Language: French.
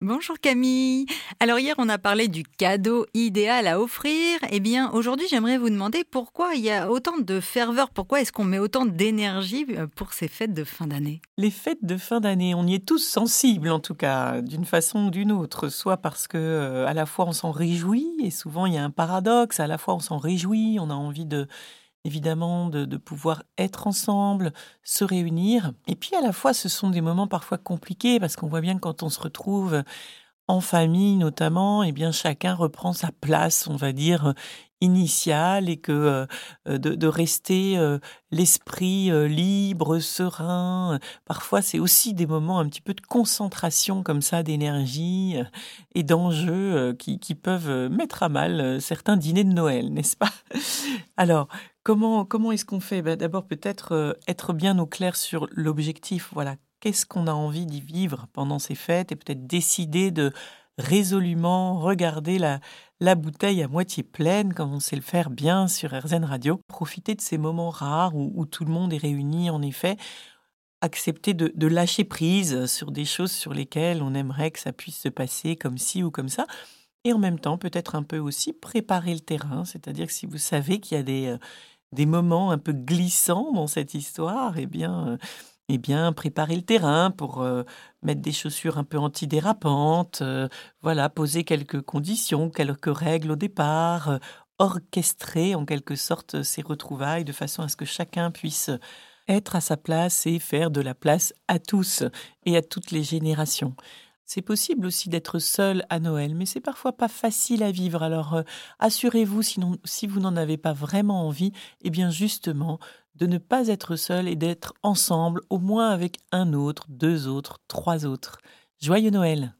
Bonjour Camille. Alors hier on a parlé du cadeau idéal à offrir. Eh bien aujourd'hui j'aimerais vous demander pourquoi il y a autant de ferveur, pourquoi est-ce qu'on met autant d'énergie euh, pour ces fêtes de fin d'année? Les fêtes de fin d'année, on y est tous sensibles en tout cas, d'une façon ou d'une autre, soit parce que euh, à la fois on s'en réjouit et souvent il y a un paradoxe, à la fois on s'en réjouit, on a envie de évidemment de, pouvoir être ensemble, se réunir. Et puis à la fois, ce sont des moments parfois compliqués parce qu'on voit bien que quand on se retrouve en famille notamment, eh bien chacun reprend sa place, on va dire initiale, et que euh, de, rester euh, l'esprit euh, libre, serein. Parfois, c'est aussi des moments un petit peu de concentration comme ça, d'énergie et d'enjeux qui, qui, peuvent mettre à mal certains dîners de Noël, n'est-ce pas? Alors, Comment, est-ce qu'on fait? Ben, D'abord, peut-être euh, être bien au clair sur l'objectif. Voilà, qu'est-ce qu'on a envie d'y vivre pendant ces fêtes? Et peut-être décider de résolument regarder la, la bouteille à moitié pleine, comme on sait le faire bien sur RZN Radio. Profiter de ces moments rares où, tout le monde est réuni, en effet. Accepter de, de, lâcher prise sur des choses sur lesquelles on aimerait que ça puisse se passer comme ci ou comme ça. Et en même temps, peut-être un peu aussi préparer le terrain, c'est-à-dire que si vous savez qu'il y a des, euh, des moments un peu glissants dans cette histoire, eh bien, euh, eh bien préparer le terrain pour euh, mettre des chaussures un peu antidérapantes, euh, voilà, poser quelques conditions, quelques règles au départ, orchestrer en quelque sorte ces retrouvailles de façon à ce que chacun puisse être à sa place et faire de la place à tous et à toutes les générations. C'est possible aussi d'être seul à Noël, mais c'est parfois pas facile à vivre. Alors euh, assurez-vous, sinon, si vous n'en avez pas vraiment envie, eh bien justement, de ne pas être seul et d'être ensemble, au moins avec un autre, deux autres, trois autres. Joyeux Noël